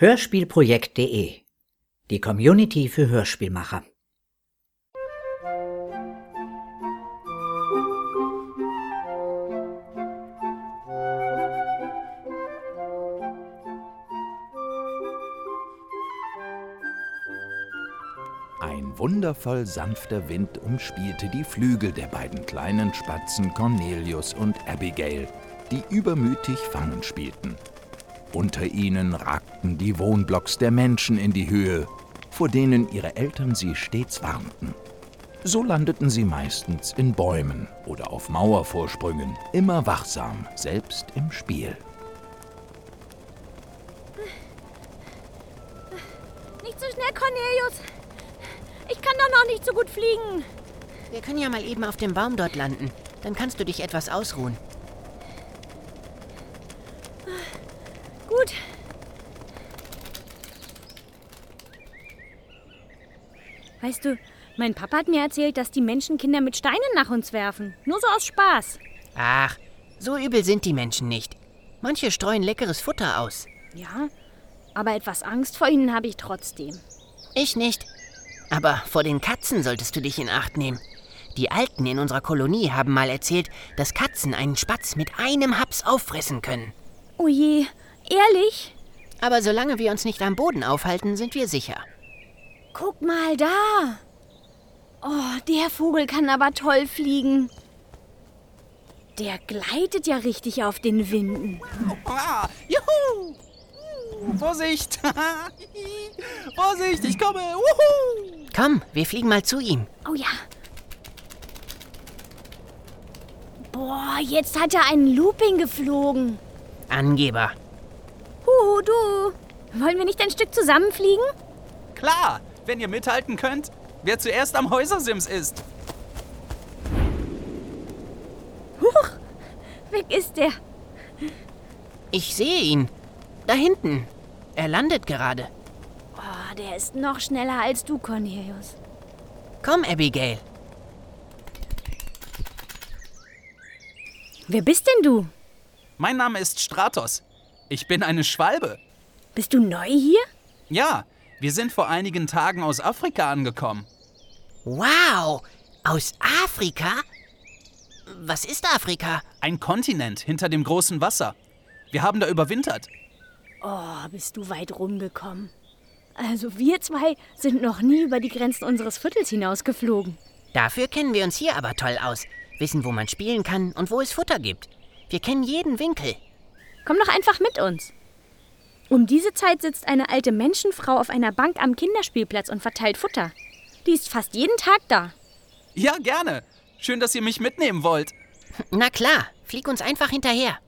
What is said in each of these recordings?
Hörspielprojekt.de Die Community für Hörspielmacher. Ein wundervoll sanfter Wind umspielte die Flügel der beiden kleinen Spatzen Cornelius und Abigail, die übermütig Fangen spielten. Unter ihnen ragten die Wohnblocks der Menschen in die Höhe, vor denen ihre Eltern sie stets warnten. So landeten sie meistens in Bäumen oder auf Mauervorsprüngen, immer wachsam, selbst im Spiel. Nicht so schnell, Cornelius. Ich kann doch noch nicht so gut fliegen. Wir können ja mal eben auf dem Baum dort landen. Dann kannst du dich etwas ausruhen. Gut. Weißt du, mein Papa hat mir erzählt, dass die Menschenkinder mit Steinen nach uns werfen. Nur so aus Spaß. Ach, so übel sind die Menschen nicht. Manche streuen leckeres Futter aus. Ja, aber etwas Angst vor ihnen habe ich trotzdem. Ich nicht. Aber vor den Katzen solltest du dich in Acht nehmen. Die Alten in unserer Kolonie haben mal erzählt, dass Katzen einen Spatz mit einem Haps auffressen können. Oh je, ehrlich? Aber solange wir uns nicht am Boden aufhalten, sind wir sicher. Guck mal da. Oh, der Vogel kann aber toll fliegen. Der gleitet ja richtig auf den Winden. Ah, juhu! Uh, Vorsicht! Vorsicht, ich komme! Wuhu! Komm, wir fliegen mal zu ihm. Oh ja. Boah, jetzt hat er einen Looping geflogen. Angeber. Huhu, du. Wollen wir nicht ein Stück zusammenfliegen? Klar, wenn ihr mithalten könnt, wer zuerst am Häusersims ist. Huch, weg ist der. Ich sehe ihn. Da hinten. Er landet gerade. Oh, der ist noch schneller als du, Cornelius. Komm, Abigail. Wer bist denn du? Mein Name ist Stratos. Ich bin eine Schwalbe. Bist du neu hier? Ja, wir sind vor einigen Tagen aus Afrika angekommen. Wow! Aus Afrika? Was ist Afrika? Ein Kontinent hinter dem großen Wasser. Wir haben da überwintert. Oh, bist du weit rumgekommen. Also wir zwei sind noch nie über die Grenzen unseres Viertels hinausgeflogen. Dafür kennen wir uns hier aber toll aus. Wissen, wo man spielen kann und wo es Futter gibt. Wir kennen jeden Winkel. Komm doch einfach mit uns. Um diese Zeit sitzt eine alte Menschenfrau auf einer Bank am Kinderspielplatz und verteilt Futter. Die ist fast jeden Tag da. Ja, gerne. Schön, dass ihr mich mitnehmen wollt. Na klar, flieg uns einfach hinterher.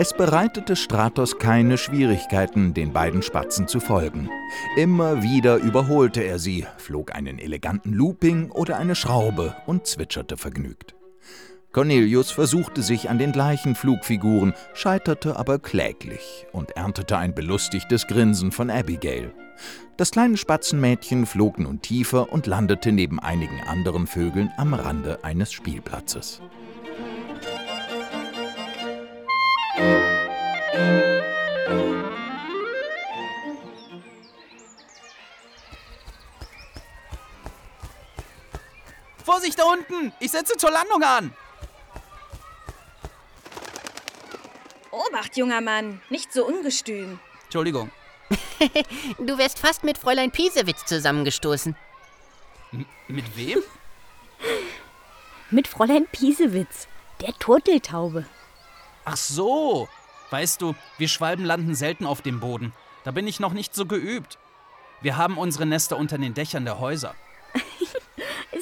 Es bereitete Stratos keine Schwierigkeiten, den beiden Spatzen zu folgen. Immer wieder überholte er sie, flog einen eleganten Looping oder eine Schraube und zwitscherte vergnügt. Cornelius versuchte sich an den gleichen Flugfiguren, scheiterte aber kläglich und erntete ein belustigtes Grinsen von Abigail. Das kleine Spatzenmädchen flog nun tiefer und landete neben einigen anderen Vögeln am Rande eines Spielplatzes. Vorsicht da unten! Ich setze zur Landung an! Obacht, junger Mann, nicht so ungestüm. Entschuldigung. Du wärst fast mit Fräulein Piesewitz zusammengestoßen. M mit wem? Mit Fräulein Piesewitz, der Turteltaube. Ach so. Weißt du, wir Schwalben landen selten auf dem Boden. Da bin ich noch nicht so geübt. Wir haben unsere Nester unter den Dächern der Häuser.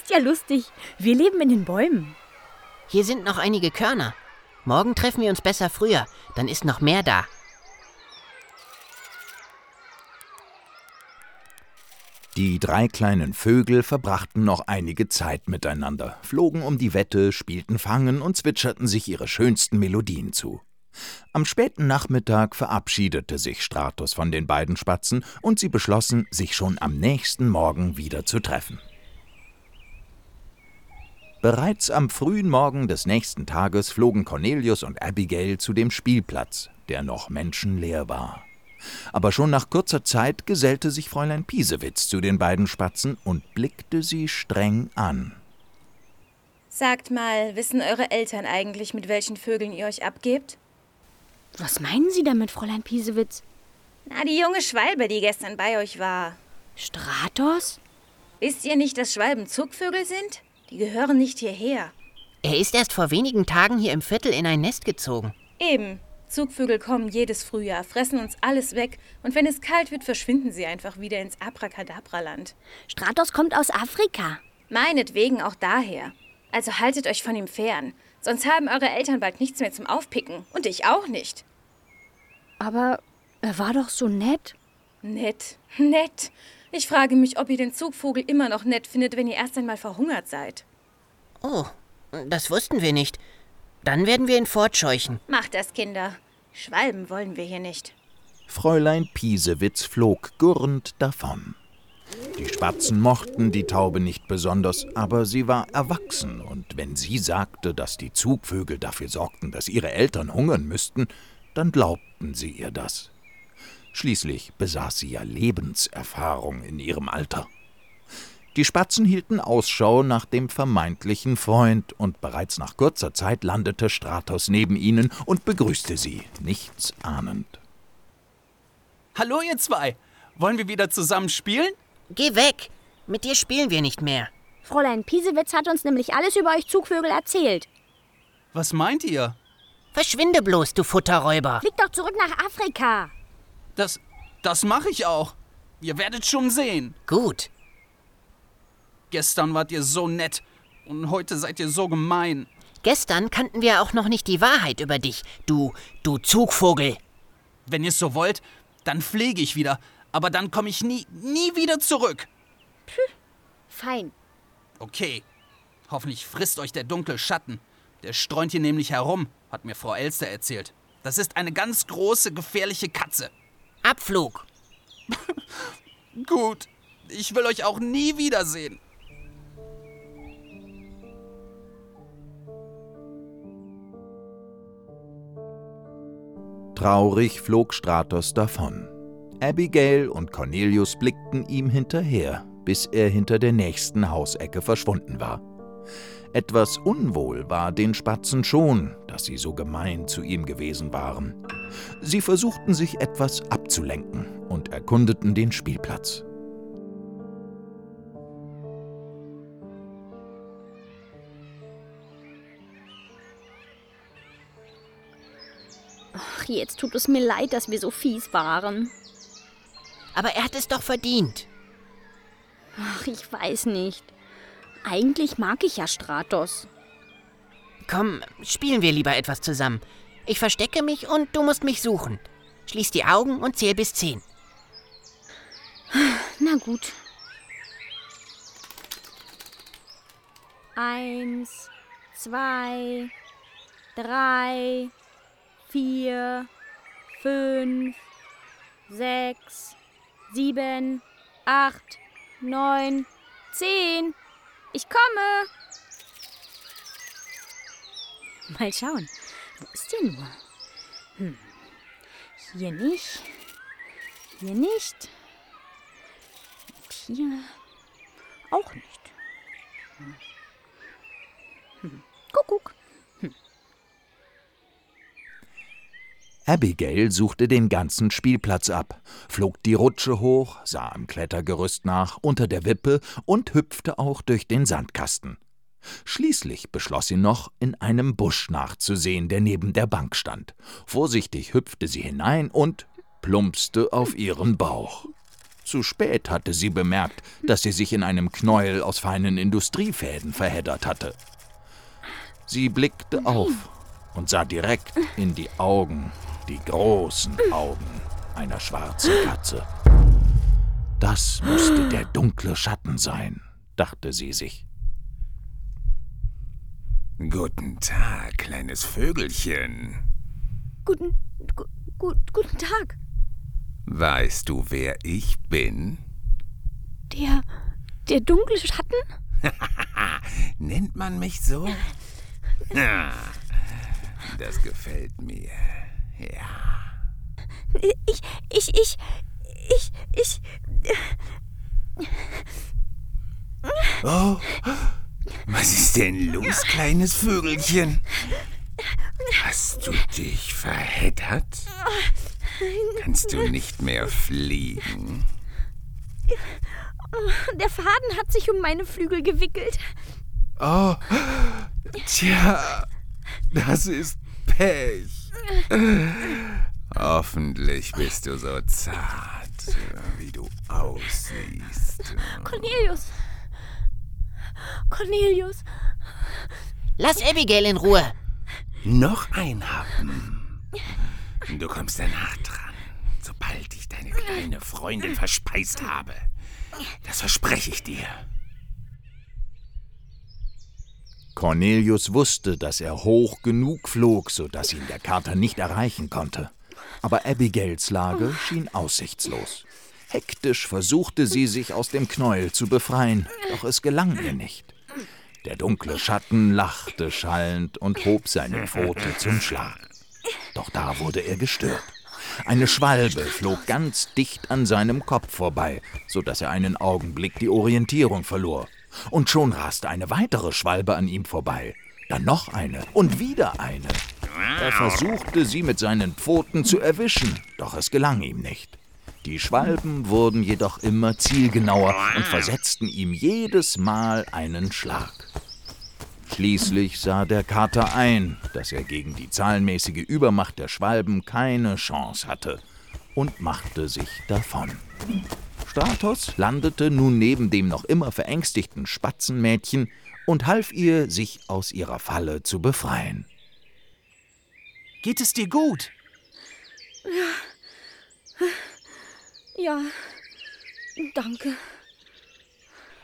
Ist ja lustig. Wir leben in den Bäumen. Hier sind noch einige Körner. Morgen treffen wir uns besser früher, dann ist noch mehr da. Die drei kleinen Vögel verbrachten noch einige Zeit miteinander, flogen um die Wette, spielten Fangen und zwitscherten sich ihre schönsten Melodien zu. Am späten Nachmittag verabschiedete sich Stratos von den beiden Spatzen und sie beschlossen, sich schon am nächsten Morgen wieder zu treffen. Bereits am frühen Morgen des nächsten Tages flogen Cornelius und Abigail zu dem Spielplatz, der noch menschenleer war. Aber schon nach kurzer Zeit gesellte sich Fräulein Piesewitz zu den beiden Spatzen und blickte sie streng an. Sagt mal, wissen eure Eltern eigentlich, mit welchen Vögeln ihr euch abgebt? Was meinen Sie damit, Fräulein Piesewitz? Na, die junge Schwalbe, die gestern bei euch war. Stratos? Wisst ihr nicht, dass Schwalben Zugvögel sind? Die gehören nicht hierher. Er ist erst vor wenigen Tagen hier im Viertel in ein Nest gezogen. Eben. Zugvögel kommen jedes Frühjahr, fressen uns alles weg und wenn es kalt wird, verschwinden sie einfach wieder ins Abracadabra-Land. Stratos kommt aus Afrika. Meinetwegen auch daher. Also haltet euch von ihm fern, sonst haben eure Eltern bald nichts mehr zum Aufpicken und ich auch nicht. Aber er war doch so nett. Nett, nett. Ich frage mich, ob ihr den Zugvogel immer noch nett findet, wenn ihr erst einmal verhungert seid. Oh, das wussten wir nicht. Dann werden wir ihn fortscheuchen. Macht das, Kinder. Schwalben wollen wir hier nicht. Fräulein Piesewitz flog gurrend davon. Die Spatzen mochten die Taube nicht besonders, aber sie war erwachsen, und wenn sie sagte, dass die Zugvögel dafür sorgten, dass ihre Eltern hungern müssten, dann glaubten sie ihr das. Schließlich besaß sie ja Lebenserfahrung in ihrem Alter. Die Spatzen hielten Ausschau nach dem vermeintlichen Freund, und bereits nach kurzer Zeit landete Stratos neben ihnen und begrüßte sie, nichts ahnend. Hallo, ihr zwei. Wollen wir wieder zusammen spielen? Geh weg! Mit dir spielen wir nicht mehr. Fräulein Piesewitz hat uns nämlich alles über euch Zugvögel erzählt. Was meint ihr? Verschwinde bloß, du Futterräuber. Fliegt doch zurück nach Afrika. Das, das mache ich auch. Ihr werdet schon sehen. Gut. Gestern wart ihr so nett und heute seid ihr so gemein. Gestern kannten wir auch noch nicht die Wahrheit über dich, du, du Zugvogel. Wenn ihr es so wollt, dann fliege ich wieder. Aber dann komme ich nie, nie wieder zurück. Fein. Okay. Hoffentlich frisst euch der dunkle Schatten. Der streunt hier nämlich herum, hat mir Frau Elster erzählt. Das ist eine ganz große, gefährliche Katze. Abflug. Gut. Ich will euch auch nie wiedersehen. Traurig flog Stratos davon. Abigail und Cornelius blickten ihm hinterher, bis er hinter der nächsten Hausecke verschwunden war. Etwas unwohl war den Spatzen schon, dass sie so gemein zu ihm gewesen waren. Sie versuchten sich etwas abzulenken und erkundeten den Spielplatz. Ach, jetzt tut es mir leid, dass wir so fies waren. Aber er hat es doch verdient. Ach, ich weiß nicht. Eigentlich mag ich ja Stratos. Komm, spielen wir lieber etwas zusammen. Ich verstecke mich und du musst mich suchen. Schließ die Augen und zähl bis zehn. Na gut. Eins, zwei, drei, vier, fünf, sechs, sieben, acht, neun, zehn. Ich komme. Mal schauen. Wo ist der nur? Hm. Hier nicht. Hier nicht. Und hier auch nicht. Hm. Hm. Abigail suchte den ganzen Spielplatz ab, flog die Rutsche hoch, sah am Klettergerüst nach, unter der Wippe und hüpfte auch durch den Sandkasten. Schließlich beschloss sie noch, in einem Busch nachzusehen, der neben der Bank stand. Vorsichtig hüpfte sie hinein und plumpste auf ihren Bauch. Zu spät hatte sie bemerkt, dass sie sich in einem Knäuel aus feinen Industriefäden verheddert hatte. Sie blickte auf und sah direkt in die Augen, die großen Augen einer schwarzen Katze. Das musste der dunkle Schatten sein, dachte sie sich. – 'Guten Tag, kleines Vögelchen. Guten, gu, gu, guten Tag. Weißt du, wer ich bin? Der, der dunkle Schatten? Nennt man mich so? Das gefällt mir. Ja. Ich, ich, ich, ich, ich. Oh, was ist denn los, kleines Vögelchen? Hast du dich verheddert? Kannst du nicht mehr fliegen? Der Faden hat sich um meine Flügel gewickelt. Oh, tja, das ist Pech. Hoffentlich bist du so zart, wie du aussiehst. Cornelius. Cornelius. Lass Abigail in Ruhe. Noch ein Happen. Du kommst danach dran, sobald ich deine kleine Freundin verspeist habe. Das verspreche ich dir. Cornelius wusste, dass er hoch genug flog, sodass ihn der Kater nicht erreichen konnte. Aber Abigails Lage schien aussichtslos. Hektisch versuchte sie, sich aus dem Knäuel zu befreien, doch es gelang ihr nicht. Der dunkle Schatten lachte schallend und hob seine Pfote zum Schlag. Doch da wurde er gestört. Eine Schwalbe flog ganz dicht an seinem Kopf vorbei, so dass er einen Augenblick die Orientierung verlor. Und schon raste eine weitere Schwalbe an ihm vorbei. Dann noch eine und wieder eine. Er versuchte, sie mit seinen Pfoten zu erwischen, doch es gelang ihm nicht. Die Schwalben wurden jedoch immer zielgenauer und versetzten ihm jedes Mal einen Schlag. Schließlich sah der Kater ein, dass er gegen die zahlenmäßige Übermacht der Schwalben keine Chance hatte und machte sich davon. Stratos landete nun neben dem noch immer verängstigten Spatzenmädchen und half ihr, sich aus ihrer Falle zu befreien. Geht es dir gut? Ja. Danke.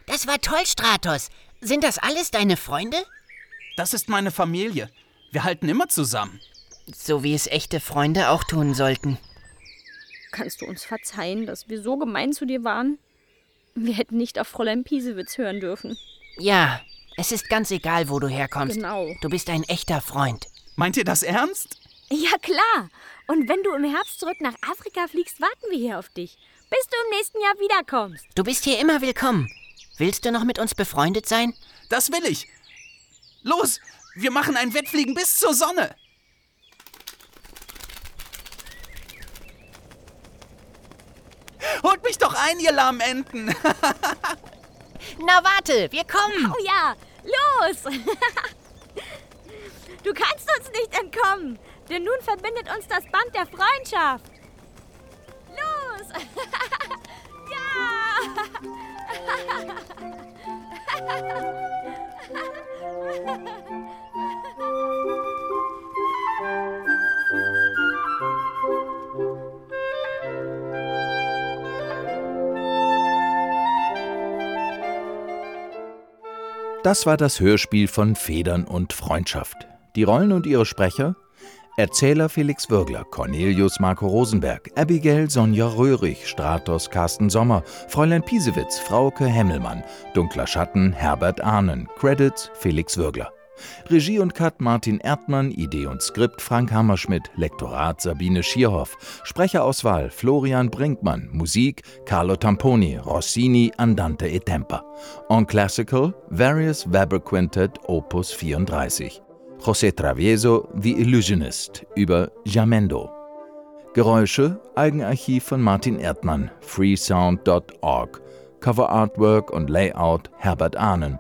Das war toll, Stratos. Sind das alles deine Freunde? Das ist meine Familie. Wir halten immer zusammen. So wie es echte Freunde auch tun sollten. Kannst du uns verzeihen, dass wir so gemein zu dir waren? Wir hätten nicht auf Fräulein Piesewitz hören dürfen. Ja, es ist ganz egal, wo du herkommst. Genau. Du bist ein echter Freund. Meint ihr das ernst? Ja, klar. Und wenn du im Herbst zurück nach Afrika fliegst, warten wir hier auf dich. Bis du im nächsten Jahr wiederkommst. Du bist hier immer willkommen. Willst du noch mit uns befreundet sein? Das will ich. Los, wir machen ein Wettfliegen bis zur Sonne. Holt mich doch ein, ihr lahmen Enten. Na warte, wir kommen. Oh ja, los! Du kannst uns nicht entkommen, denn nun verbindet uns das Band der Freundschaft. Das war das Hörspiel von Federn und Freundschaft. Die Rollen und ihre Sprecher? Erzähler Felix Würgler, Cornelius Marco Rosenberg, Abigail Sonja Röhrig, Stratos Carsten Sommer, Fräulein Piesewitz, Frauke Hemmelmann, Dunkler Schatten Herbert Ahnen, Credits Felix Würgler. Regie und Cut Martin Erdmann, Idee und Skript Frank Hammerschmidt, Lektorat Sabine Schierhoff, Sprecherauswahl Florian Brinkmann, Musik Carlo Tamponi, Rossini, Andante e Tempa. On Classical Various Weber Quintet Opus 34. José Travieso, The Illusionist über Jamendo. Geräusche Eigenarchiv von Martin Erdmann, freesound.org. Cover Artwork und Layout Herbert Ahnen.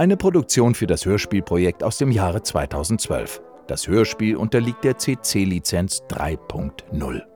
Eine Produktion für das Hörspielprojekt aus dem Jahre 2012. Das Hörspiel unterliegt der CC-Lizenz 3.0.